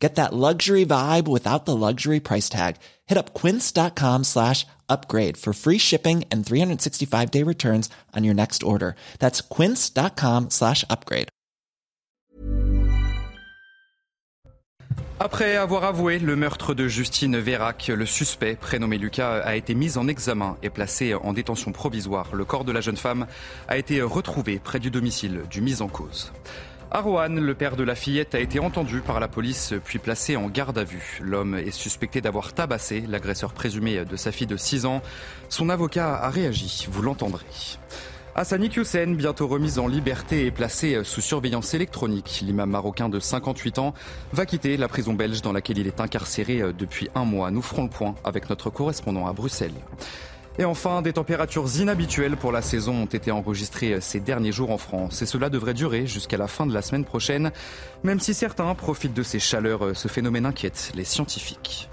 Get that luxury vibe without the luxury price tag. Hit up quince.com slash upgrade for free shipping and 365 day returns on your next order. That's quince.com slash upgrade. Après avoir avoué le meurtre de Justine Vérac, le suspect, prénommé Lucas, a été mis en examen et placé en détention provisoire. Le corps de la jeune femme a été retrouvé près du domicile du mis en cause. À le père de la fillette a été entendu par la police puis placé en garde à vue. L'homme est suspecté d'avoir tabassé l'agresseur présumé de sa fille de 6 ans. Son avocat a réagi, vous l'entendrez. Hassani Hussein, bientôt remise en liberté et placé sous surveillance électronique. L'imam marocain de 58 ans va quitter la prison belge dans laquelle il est incarcéré depuis un mois. Nous ferons le point avec notre correspondant à Bruxelles. Et enfin, des températures inhabituelles pour la saison ont été enregistrées ces derniers jours en France. Et cela devrait durer jusqu'à la fin de la semaine prochaine, même si certains profitent de ces chaleurs. Ce phénomène inquiète les scientifiques.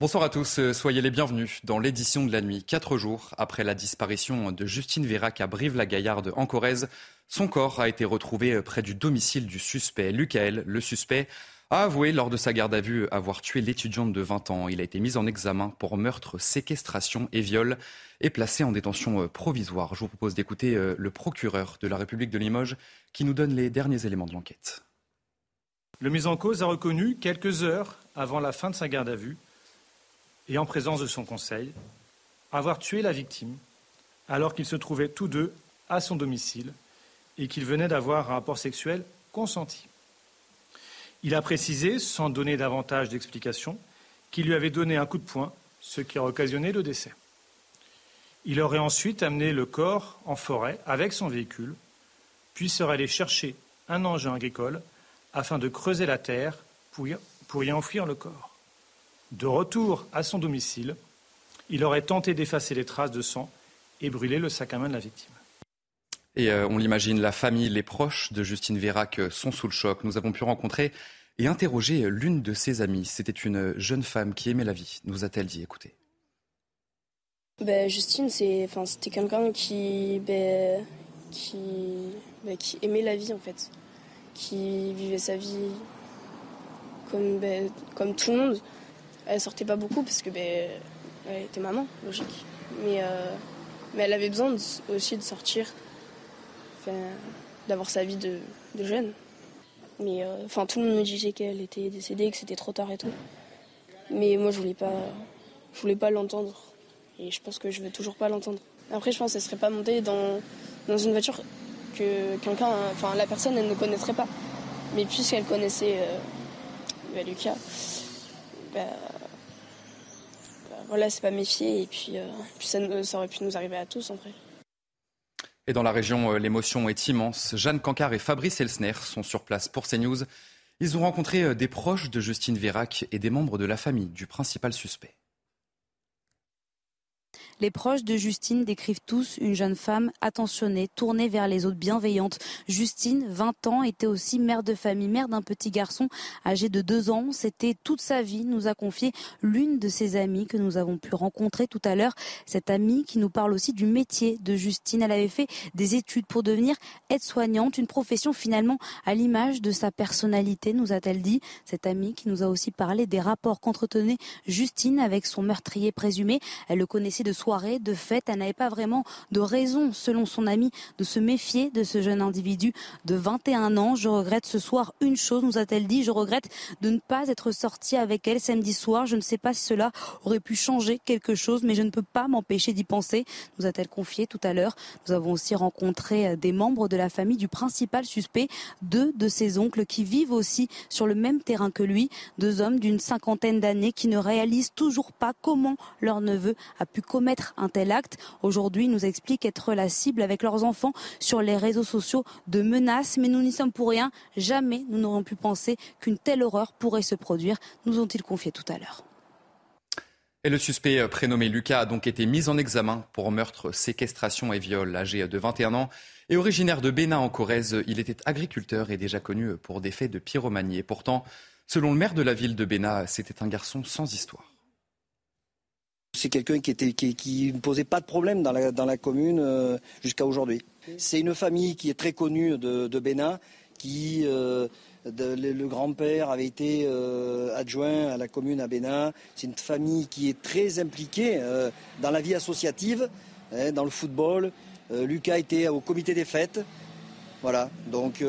Bonsoir à tous, euh, soyez les bienvenus dans l'édition de la nuit. Quatre jours après la disparition de Justine Vérac à Brive-la-Gaillarde en Corrèze, son corps a été retrouvé euh, près du domicile du suspect. Lucael, le suspect, a avoué lors de sa garde à vue avoir tué l'étudiante de 20 ans. Il a été mis en examen pour meurtre, séquestration et viol et placé en détention euh, provisoire. Je vous propose d'écouter le procureur de la République de Limoges qui nous donne les derniers éléments de l'enquête. Le mis en cause a reconnu quelques heures avant la fin de sa garde à vue et en présence de son conseil, avoir tué la victime alors qu'ils se trouvaient tous deux à son domicile et qu'ils venaient d'avoir un rapport sexuel consenti. Il a précisé, sans donner davantage d'explications, qu'il lui avait donné un coup de poing, ce qui a occasionné le décès. Il aurait ensuite amené le corps en forêt avec son véhicule, puis serait allé chercher un engin agricole afin de creuser la terre pour y enfouir le corps. De retour à son domicile, il aurait tenté d'effacer les traces de sang et brûler le sac à main de la victime. Et euh, on l'imagine, la famille, les proches de Justine Vérac euh, sont sous le choc. Nous avons pu rencontrer et interroger l'une de ses amies. C'était une jeune femme qui aimait la vie, nous a-t-elle dit. Écoutez. Ben, Justine, c'était quelqu'un qui, ben, qui, ben, qui aimait la vie en fait, qui vivait sa vie comme, comme tout le monde. Elle sortait pas beaucoup parce que ben, elle était maman, logique. Mais, euh, mais elle avait besoin aussi de sortir, d'avoir sa vie de, jeune. Mais euh, enfin, tout le monde me disait qu'elle était décédée, que c'était trop tard et tout. Mais moi, je voulais pas, je voulais pas l'entendre. Et je pense que je vais toujours pas l'entendre. Après, je pense qu'elle serait pas montée dans, dans une voiture que quelqu'un, enfin, la personne, elle ne connaîtrait pas. Mais puisqu'elle connaissait euh, bah, Lucas, bah, voilà, c'est pas méfier et puis, euh, ça, aurait pu nous arriver à tous en vrai. Et dans la région, euh, l'émotion est immense. Jeanne Cancard et Fabrice Elsner sont sur place pour CNews. Ils ont rencontré euh, des proches de Justine Vérac et des membres de la famille du principal suspect. Les proches de Justine décrivent tous une jeune femme attentionnée, tournée vers les autres, bienveillante. Justine, 20 ans, était aussi mère de famille, mère d'un petit garçon âgé de 2 ans. C'était toute sa vie, nous a confié l'une de ses amies que nous avons pu rencontrer tout à l'heure. Cette amie qui nous parle aussi du métier de Justine. Elle avait fait des études pour devenir aide-soignante, une profession finalement à l'image de sa personnalité, nous a-t-elle dit. Cette amie qui nous a aussi parlé des rapports qu'entretenait Justine avec son meurtrier présumé. Elle le connaissait de soi de fête. Elle n'avait pas vraiment de raison, selon son ami, de se méfier de ce jeune individu de 21 ans. Je regrette ce soir une chose, nous a-t-elle dit. Je regrette de ne pas être sortie avec elle samedi soir. Je ne sais pas si cela aurait pu changer quelque chose, mais je ne peux pas m'empêcher d'y penser, nous a-t-elle confié tout à l'heure. Nous avons aussi rencontré euh, des membres de la famille du principal suspect, deux de ses oncles qui vivent aussi sur le même terrain que lui, deux hommes d'une cinquantaine d'années qui ne réalisent toujours pas comment leur neveu a pu commettre un tel acte. Aujourd'hui, nous expliquent être la cible avec leurs enfants sur les réseaux sociaux de menaces, mais nous n'y sommes pour rien. Jamais nous n'aurions pu penser qu'une telle horreur pourrait se produire, nous ont-ils confié tout à l'heure. Le suspect euh, prénommé Lucas a donc été mis en examen pour meurtre, séquestration et viol. Âgé de 21 ans et originaire de Bénin en Corrèze, il était agriculteur et déjà connu pour des faits de pyromanie. Et pourtant, selon le maire de la ville de Bénin, c'était un garçon sans histoire. C'est quelqu'un qui, ne posait pas de problème dans la, commune euh, jusqu'à aujourd'hui. C'est une famille qui est très connue de, Bénin, qui euh, le, grand-père avait été euh, adjoint à la commune à Bénin. C'est une famille qui est très impliquée dans la vie associative, hein, dans le football. Lucas était au comité des fêtes. Voilà, donc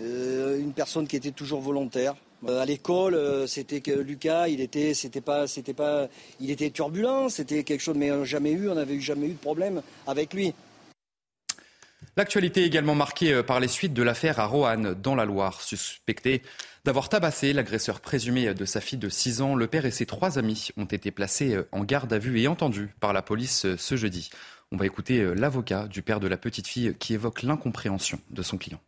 une personne qui était toujours volontaire. À l'école, c'était que Lucas, il était, c'était pas, c'était pas, il était turbulent, c'était quelque chose, mais jamais eu, on n'avait jamais eu de problème avec lui. L'actualité également marquée euh, par les suites de l'affaire à Roanne, dans la Loire, suspecté d'avoir tabassé l'agresseur présumé de sa fille de 6 ans. Le père et ses trois amis ont été placés euh, en garde à vue et entendus par la police euh, ce jeudi. On va écouter l'avocat du père de la petite fille qui évoque l'incompréhension de son client.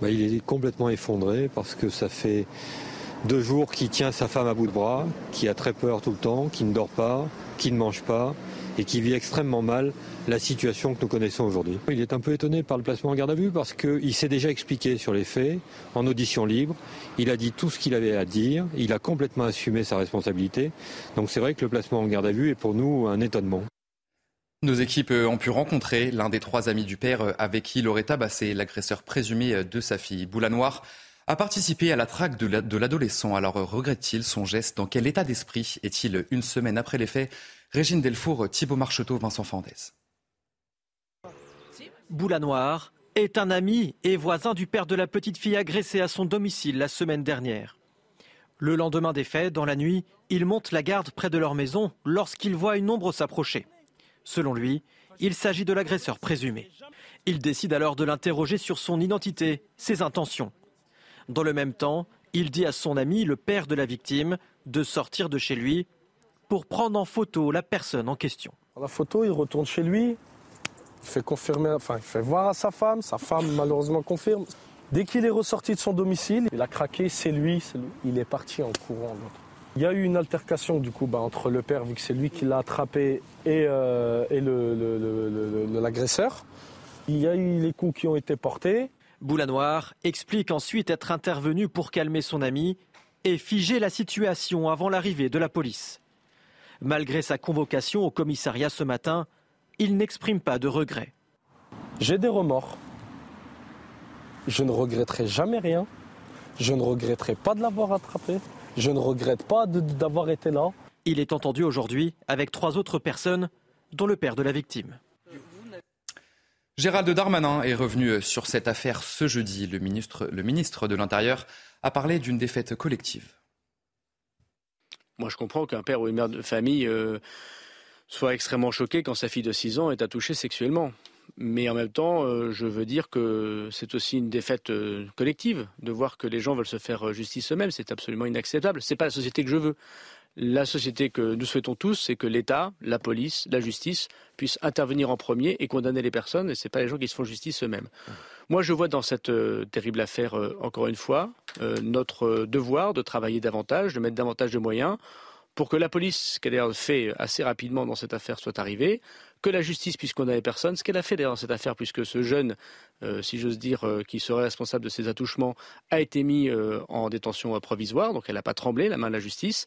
Bah, il est complètement effondré parce que ça fait deux jours qu'il tient sa femme à bout de bras, qui a très peur tout le temps, qui ne dort pas, qui ne mange pas et qui vit extrêmement mal la situation que nous connaissons aujourd'hui. Il est un peu étonné par le placement en garde à vue parce qu'il s'est déjà expliqué sur les faits en audition libre. Il a dit tout ce qu'il avait à dire. Il a complètement assumé sa responsabilité. Donc c'est vrai que le placement en garde à vue est pour nous un étonnement. Nos équipes ont pu rencontrer l'un des trois amis du père avec qui aurait tabassé l'agresseur présumé de sa fille. Boulanoir a participé à la traque de l'adolescent. Alors regrette-t-il son geste? Dans quel état d'esprit est-il une semaine après les faits? Régine Delfour, Thibault Marcheteau, Vincent Fandès. Boulanoir est un ami et voisin du père de la petite fille agressée à son domicile la semaine dernière. Le lendemain des faits, dans la nuit, il monte la garde près de leur maison lorsqu'il voit une ombre s'approcher. Selon lui, il s'agit de l'agresseur présumé. Il décide alors de l'interroger sur son identité, ses intentions. Dans le même temps, il dit à son ami, le père de la victime, de sortir de chez lui pour prendre en photo la personne en question. La photo, il retourne chez lui, il fait confirmer, enfin, il fait voir à sa femme, sa femme malheureusement confirme. Dès qu'il est ressorti de son domicile, il a craqué, c'est lui, il est parti en courant. Il y a eu une altercation du coup bah, entre le père, vu que c'est lui qui l'a attrapé, et, euh, l'agresseur. Il y a eu les coups qui ont été portés. Boulanoir explique ensuite être intervenu pour calmer son ami et figer la situation avant l'arrivée de la police. Malgré sa convocation au commissariat ce matin, il n'exprime pas de regret. J'ai des remords. Je ne regretterai jamais rien. Je ne regretterai pas de l'avoir attrapé. Je ne regrette pas d'avoir été là. Il est entendu aujourd'hui avec trois autres personnes, dont le père de la victime. Gérald Darmanin est revenu sur cette affaire ce jeudi. Le ministre, le ministre de l'Intérieur a parlé d'une défaite collective. Moi, je comprends qu'un père ou une mère de famille euh, soit extrêmement choqué quand sa fille de 6 ans est attouchée sexuellement. Mais en même temps, euh, je veux dire que c'est aussi une défaite euh, collective de voir que les gens veulent se faire euh, justice eux-mêmes. C'est absolument inacceptable. Ce n'est pas la société que je veux. La société que nous souhaitons tous, c'est que l'État, la police, la justice puissent intervenir en premier et condamner les personnes. Et ce n'est pas les gens qui se font justice eux-mêmes. Moi, je vois dans cette terrible affaire, encore une fois, notre devoir de travailler davantage, de mettre davantage de moyens pour que la police, ce qu'elle a fait assez rapidement dans cette affaire, soit arrivée, que la justice puisse condamner personne, ce qu'elle a fait dans cette affaire, puisque ce jeune, euh, si j'ose dire, euh, qui serait responsable de ces attouchements, a été mis euh, en détention provisoire, donc elle n'a pas tremblé, la main de la justice.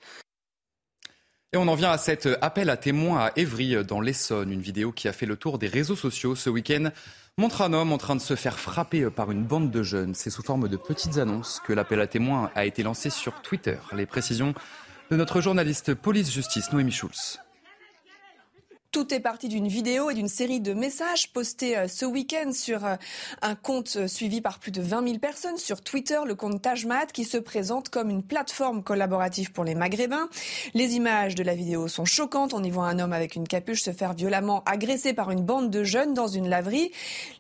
Et on en vient à cet appel à témoins à Évry, dans l'Essonne. Une vidéo qui a fait le tour des réseaux sociaux ce week-end montre un homme en train de se faire frapper par une bande de jeunes. C'est sous forme de petites annonces que l'appel à témoins a été lancé sur Twitter. Les précisions de notre journaliste police-justice Noémie Schulz. Tout est parti d'une vidéo et d'une série de messages postés euh, ce week-end sur euh, un compte euh, suivi par plus de 20 000 personnes sur Twitter, le compte Tajmat, qui se présente comme une plateforme collaborative pour les Maghrébins. Les images de la vidéo sont choquantes. On y voit un homme avec une capuche se faire violemment agresser par une bande de jeunes dans une laverie.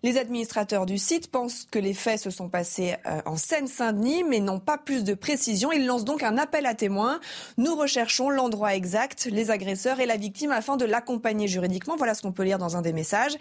Les administrateurs du site pensent que les faits se sont passés en Seine-Saint-Denis, mais n'ont pas plus de précision. Ils lancent donc un appel à témoins. Nous recherchons l'endroit exact, les agresseurs et la victime afin de l'accompagner juridiquement. Voilà ce qu'on peut lire dans un des messages.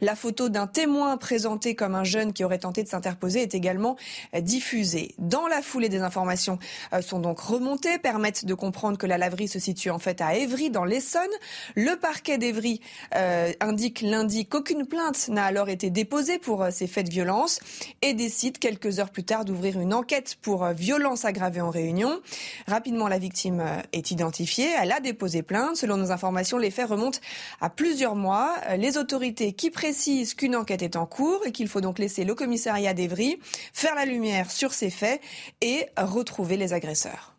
La photo d'un témoin présenté comme un jeune qui aurait tenté de s'interposer est également euh, diffusée. Dans la foulée des informations euh, sont donc remontées, permettent de comprendre que la laverie se situe en fait à Évry, dans l'Essonne. Le parquet d'Évry euh, indique lundi qu'aucune plainte n'a alors été déposée pour ces faits de violence et décide quelques heures plus tard d'ouvrir une enquête pour violence aggravée en réunion. Rapidement, la victime est identifiée. Elle a déposé plainte. Selon nos informations, les faits remontent à plusieurs mois. Euh, les autorités qui précisent qu'une enquête est en cours et qu'il faut donc laisser le commissariat d'Evry faire la lumière sur ces faits et retrouver les agresseurs.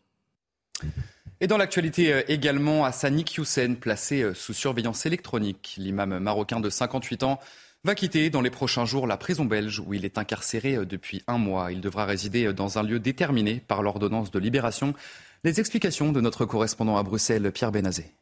Et dans l'actualité euh, également, Hassani Hussein, placé euh, sous surveillance électronique. L'imam marocain de 58 ans va quitter dans les prochains jours la prison belge où il est incarcéré depuis un mois. Il devra résider dans un lieu déterminé par l'ordonnance de libération. Les explications de notre correspondant à Bruxelles, Pierre Benazé.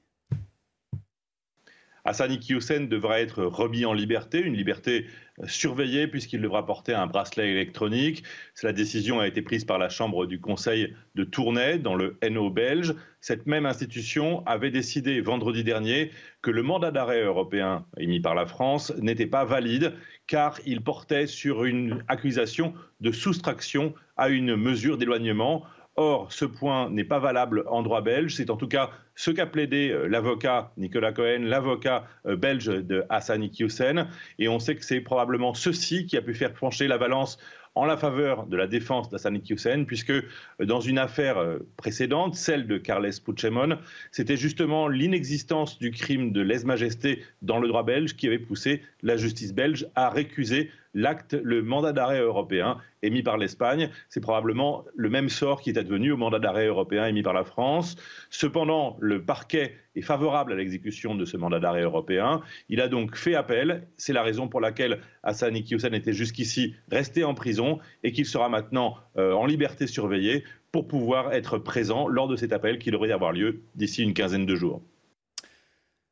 Hassani Hussein devra être remis en liberté, une liberté euh, surveillée puisqu'il devra porter un bracelet électronique. La décision a été prise par la Chambre du Conseil de Tournai dans le NO belge. Cette même institution avait décidé vendredi dernier que le mandat d'arrêt européen émis par la France n'était pas valide car il portait sur une accusation de soustraction à une mesure d'éloignement. Or, ce point n'est pas valable en droit belge. C'est en tout cas ce qu'a plaidé euh, l'avocat Nicolas Cohen, l'avocat euh, belge de Hassani Hussein. Et on sait que c'est probablement ceci qui a pu faire pencher la balance en la faveur de la défense d'Hassani Hussein, puisque euh, dans une affaire précédente, celle de Carles Puigdemont, c'était justement l'inexistence du crime de lèse-majesté dans le droit belge qui avait poussé la justice belge à récuser l'acte, le mandat d'arrêt européen émis par l'Espagne. C'est probablement le même sort qui est advenu au mandat d'arrêt européen émis par la France. Cependant, le parquet est favorable à l'exécution de ce mandat d'arrêt européen. Il a donc fait appel. C'est la raison pour laquelle Hassan Iqiyoussen était jusqu'ici resté en prison et qu'il sera maintenant euh, en liberté surveillée pour pouvoir être présent lors de cet appel qui devrait avoir lieu d'ici une quinzaine de jours.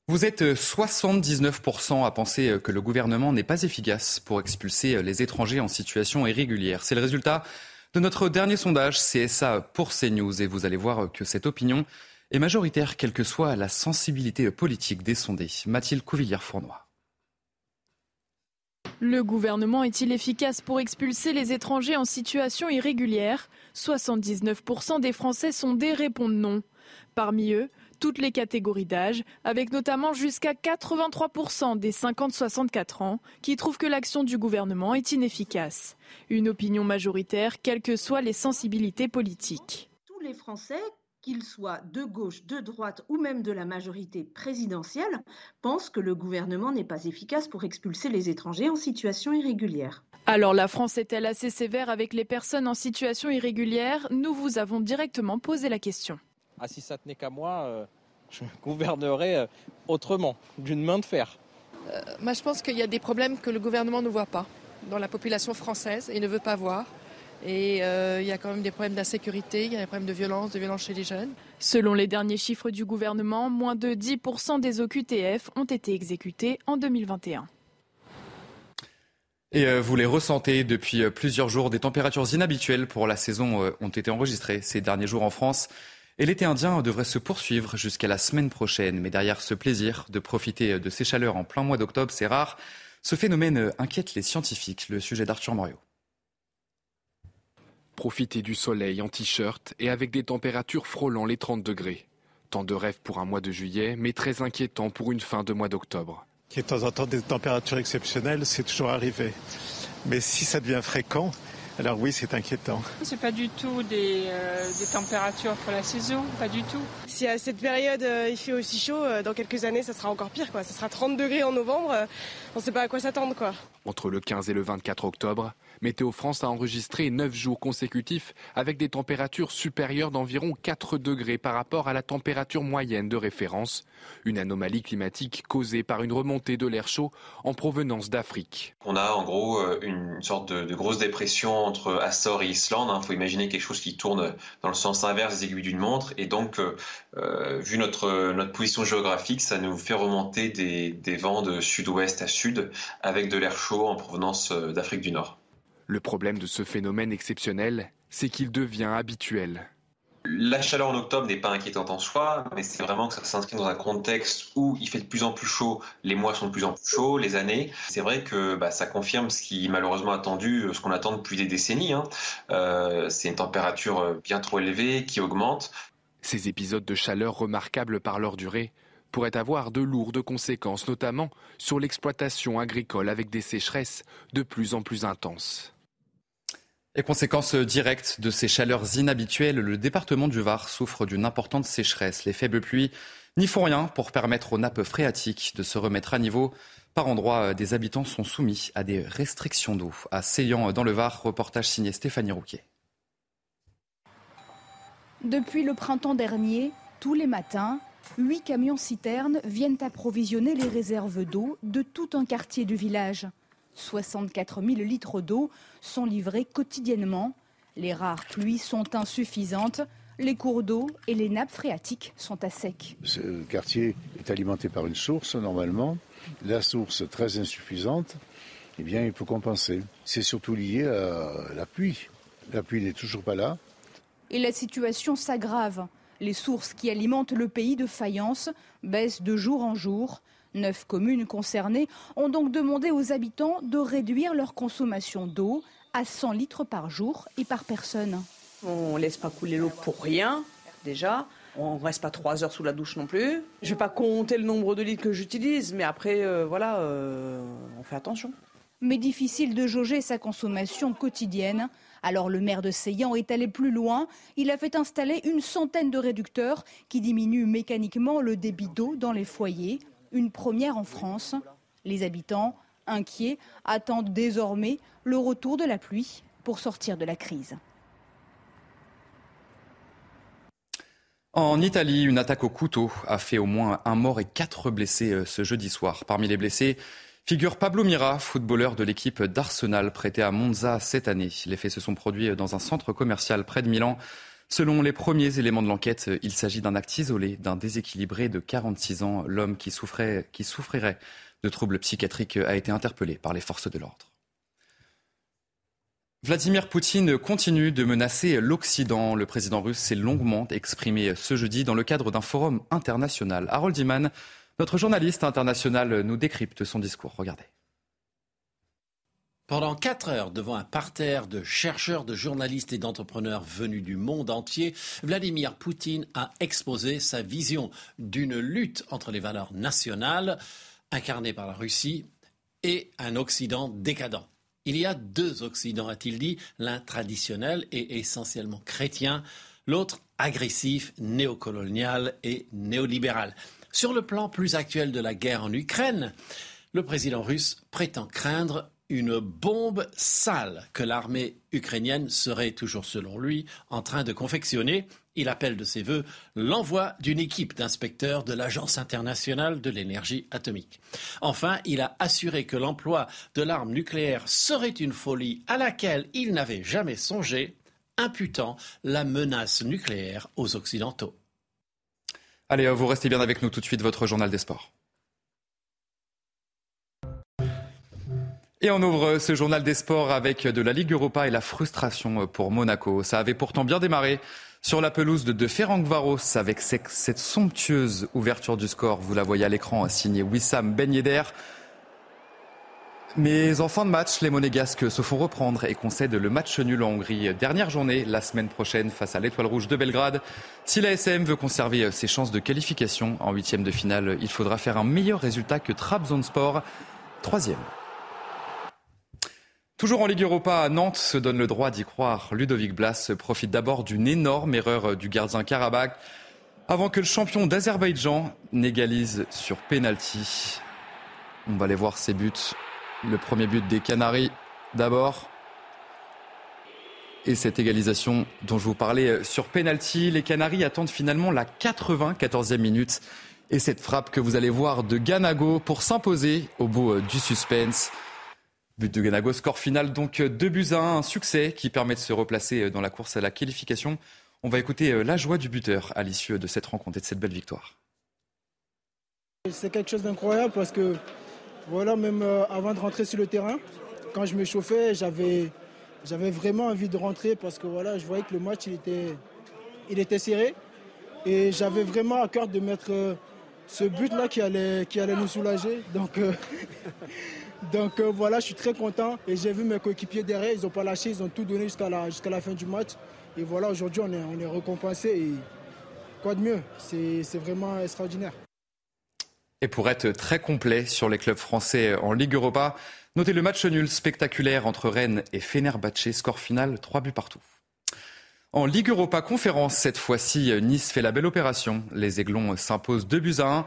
Vous êtes 79% à penser que le gouvernement n'est pas efficace pour expulser les étrangers en situation irrégulière. C'est le résultat de notre dernier sondage CSA pour CNews et vous allez voir que cette opinion est majoritaire quelle que soit la sensibilité politique des sondés. Mathilde Couvillière-Fournois. Le gouvernement est-il efficace pour expulser les étrangers en situation irrégulière? 79% des Français sondés répondent non. Parmi eux, toutes les catégories d'âge, avec notamment jusqu'à 83% des 50-64 ans qui trouvent que l'action du gouvernement est inefficace. Une opinion majoritaire, quelles que soient les sensibilités politiques. Tous les Français qu'ils soient de gauche, de droite ou même de la majorité présidentielle, pensent que le gouvernement n'est pas efficace pour expulser les étrangers en situation irrégulière. Alors la France est-elle assez sévère avec les personnes en situation irrégulière? Nous vous avons directement posé la question. Ah, si ça tenait qu'à moi, euh, je gouvernerais euh, autrement, d'une main de fer. Euh, moi, je pense qu'il y a des problèmes que le gouvernement ne voit pas dans la population française et ne veut pas voir. Et il y a quand même des problèmes d'insécurité, il y a des problèmes de violence, de violence chez les jeunes. Selon les derniers chiffres du gouvernement, moins de 10% des OQTF ont été exécutés en 2021. Et vous les ressentez depuis plusieurs jours, des températures inhabituelles pour la saison ont été enregistrées ces derniers jours en France. Et l'été indien devrait se poursuivre jusqu'à la semaine prochaine. Mais derrière ce plaisir de profiter de ces chaleurs en plein mois d'octobre, c'est rare. Ce phénomène inquiète les scientifiques. Le sujet d'Arthur Morio. Profiter du soleil en t-shirt et avec des températures frôlant les 30 degrés. Tant de rêves pour un mois de juillet, mais très inquiétant pour une fin de mois d'octobre. Qu'il y ait de temps en temps des températures exceptionnelles, c'est toujours arrivé. Mais si ça devient fréquent, Alors oui, c'est inquiétant. C'est pas du tout des, euh, des, températures pour la saison, pas du tout. Si à cette période euh, il fait aussi chaud, euh, dans quelques années ça sera encore pire quoi. Ça sera 30 degrés en novembre, on ne sait pas à quoi s'attendre quoi. Entre le 15 et le 24 octobre, Météo France a enregistré 9 jours consécutifs avec des températures supérieures d'environ 4 degrés par rapport à la température moyenne de référence, une anomalie climatique causée par une remontée de l'air chaud en provenance d'Afrique. On a en gros une sorte de, grosse dépression entre Açores et Islande. Il hein. faut imaginer quelque chose qui tourne dans le sens inverse des aiguilles d'une montre. Et donc, euh, vu notre, position géographique, ça nous fait remonter des, vents de sud-ouest à sud avec de l'air chaud en provenance euh, d'Afrique du Nord. Le problème de ce phénomène exceptionnel, c'est qu'il devient habituel. La chaleur en octobre n'est pas inquiétante en soi, mais c'est vraiment que ça s'inscrit dans un contexte où il fait de plus en plus chaud, les mois sont de plus en plus chauds, les années. C'est vrai que bah, ça confirme ce qui malheureusement attendu, ce qu'on attend depuis des décennies. Hein. Euh, c'est une température bien trop élevée qui augmente. Ces épisodes de chaleur remarquables par leur durée pourraient avoir de lourdes conséquences, notamment sur l'exploitation agricole avec des sécheresses de plus en plus intenses. Et conséquence directe de ces chaleurs inhabituelles, le département du Var souffre d'une importante sécheresse. Les faibles pluies n'y font rien pour permettre aux nappes phréatiques de se remettre à niveau. Par endroits, des habitants sont soumis à des restrictions d'eau. À Seyan, dans le Var, reportage signé Stéphanie Rouquet. Depuis le printemps dernier, tous les matins, huit camions-citernes viennent approvisionner les réserves d'eau de tout un quartier du village. 64 000 litres d'eau sont livrés quotidiennement. Les rares pluies sont insuffisantes. Les cours d'eau et les nappes phréatiques sont à sec. Ce quartier est alimenté par une source normalement. La source très insuffisante, eh bien, il faut compenser. C'est surtout lié à la pluie. La pluie n'est toujours pas là. Et la situation s'aggrave. Les sources qui alimentent le pays de faïence baissent de jour en jour. Neuf communes concernées ont donc demandé aux habitants de réduire leur consommation d'eau à 100 litres par jour et par personne. On ne laisse pas couler l'eau pour rien, déjà. On ne reste pas trois heures sous la douche non plus. Je ne vais pas compter le nombre de litres que j'utilise, mais après, euh, voilà, euh, on fait attention. Mais difficile de jauger sa consommation quotidienne. Alors le maire de Seyan est allé plus loin. Il a fait installer une centaine de réducteurs qui diminuent mécaniquement le débit d'eau dans les foyers une première en France. Les habitants, inquiets, attendent désormais le retour de la pluie pour sortir de la crise. En Italie, une attaque au couteau a fait au moins un mort et quatre blessés euh, ce jeudi soir. Parmi les blessés figure Pablo Mira, footballeur de l'équipe d'Arsenal prêté à Monza cette année. Les faits se sont produits dans un centre commercial près de Milan. Selon les premiers éléments de l'enquête, il s'agit d'un acte isolé d'un déséquilibré de 46 ans. L'homme qui, souffrait, qui souffrirait de troubles psychiatriques a été interpellé par les forces de l'ordre. Vladimir Poutine continue de menacer l'Occident. Le président russe s'est longuement exprimé ce jeudi dans le cadre d'un forum international. Harold Iman, notre journaliste international, nous décrypte son discours. Regardez. Pendant quatre heures, devant un parterre de chercheurs, de journalistes et d'entrepreneurs venus du monde entier, Vladimir Poutine a exposé sa vision d'une lutte entre les valeurs nationales incarnées par la Russie et un Occident décadent. Il y a deux Occidents, a-t-il dit, l'un traditionnel et essentiellement chrétien, l'autre agressif, néocolonial et néolibéral. Sur le plan plus actuel de la guerre en Ukraine, le président russe prétend craindre une bombe sale que l'armée ukrainienne serait toujours, selon lui, en train de confectionner. Il appelle de ses voeux l'envoi d'une équipe d'inspecteurs de l'Agence internationale de l'énergie atomique. Enfin, il a assuré que l'emploi de l'arme nucléaire serait une folie à laquelle il n'avait jamais songé, imputant la menace nucléaire aux Occidentaux. Allez, vous restez bien avec nous tout de suite, votre journal des sports. Et on ouvre ce journal des sports avec de la Ligue Europa et la frustration pour Monaco. Ça avait pourtant bien démarré sur la pelouse de, Varos avec cette somptueuse ouverture du score. Vous la voyez à l'écran, signé Wissam Ben Yedder. Mais en fin de match, les Monégasques se font reprendre et concèdent le match nul en Hongrie. Dernière journée la semaine prochaine face à l'Étoile Rouge de Belgrade. Si la SM veut conserver ses chances de qualification en huitième de finale, il faudra faire un meilleur résultat que Trabzonspor, troisième. Toujours en Ligue Europa, Nantes se donne le droit d'y croire. Ludovic Blas profite d'abord d'une énorme erreur du gardien Karabakh avant que le champion d'Azerbaïdjan n'égalise sur penalty. On va aller voir ses buts. Le premier but des Canaries d'abord. Et cette égalisation dont je vous parlais sur penalty, les Canaries attendent finalement la 94e minute et cette frappe que vous allez voir de Ganago pour s'imposer au bout du suspense. But de Ganago, score final donc 2 buts à 1, un succès qui permet de se replacer dans la course à la qualification. On va écouter euh, la joie du buteur à l'issue de cette rencontre et de cette belle victoire. C'est quelque chose d'incroyable parce que voilà, même euh, avant de rentrer sur le terrain, quand je me chauffais, j'avais, j'avais vraiment envie de rentrer parce que voilà, je voyais que le match il était, il était serré et j'avais vraiment à cœur de mettre euh, ce but-là qui allait, qui allait nous soulager. Donc, Donc euh, voilà, je suis très content et j'ai vu mes coéquipiers derrière, ils n'ont pas lâché, ils ont tout donné jusqu'à la, jusqu'à la fin du match. Et voilà, aujourd'hui on est, on est récompensé et quoi de mieux, c'est, c'est vraiment extraordinaire. Et pour être très complet sur les clubs français en Ligue Europa, notez le match nul spectaculaire entre Rennes et Fenerbahçe, score final 3 buts partout. En Ligue Europa Conférence, cette fois-ci, Nice fait la belle opération. Les Aiglons s'imposent 2 buts à 1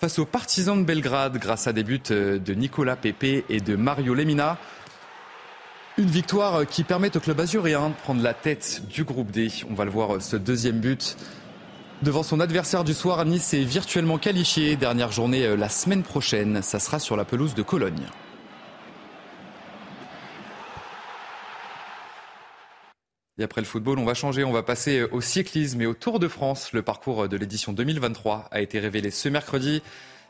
face aux partisans de Belgrade grâce à des buts euh, de Nicolas Pepe et de Mario Lemina. Une victoire qui permet au club azuréen de prendre la tête du groupe D. On va le voir, euh, ce deuxième but. Devant son adversaire du soir, Nice est virtuellement qualifié. Dernière journée euh, la semaine prochaine. Ça sera sur la pelouse de Cologne. Et après le football, on va changer, on va passer au cyclisme et au Tour de France. Le parcours de l'édition 2023 a été révélé ce mercredi.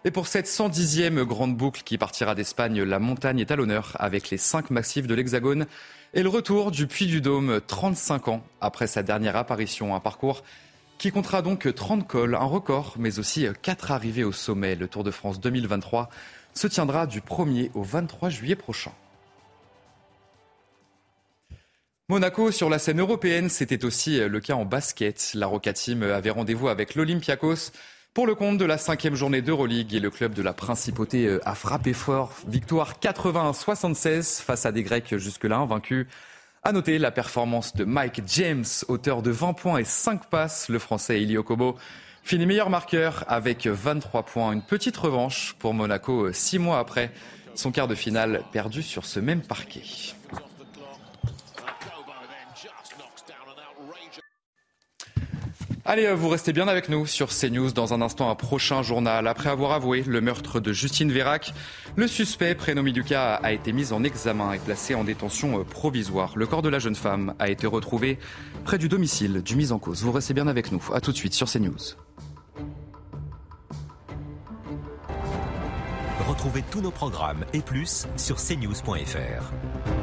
Et pour cette 110e grande boucle qui partira d'Espagne, la montagne est à l'honneur avec les cinq massifs de l'Hexagone et le retour du Puy du Dôme 35 ans après sa dernière apparition. Un parcours qui comptera donc 30 cols, un record, mais aussi 4 arrivées au sommet. Le Tour de France 2023 se tiendra du 1er au 23 juillet prochain. Monaco sur la scène européenne, c'était aussi le cas en basket. La Roca Team avait rendez-vous avec l'Olympiakos pour le compte de la cinquième journée d'Euroleague et le club de la Principauté a frappé fort. Victoire 81-76 face à des Grecs jusque-là invaincus. À noter la performance de Mike James, auteur de 20 points et 5 passes. Le français Ilio Kobo finit meilleur marqueur avec 23 points. Une petite revanche pour Monaco six mois après son quart de finale perdu sur ce même parquet. Allez, euh, vous restez bien avec nous sur CNews. Dans un instant, un prochain journal. Après avoir avoué le meurtre de Justine Vérac, le suspect, prénommé Lucas, a été mis en examen et placé en détention euh, provisoire. Le corps de la jeune femme a été retrouvé près du domicile du mis en cause. Vous restez bien avec nous. A tout de suite sur CNews. Retrouvez tous nos programmes et plus sur cnews.fr.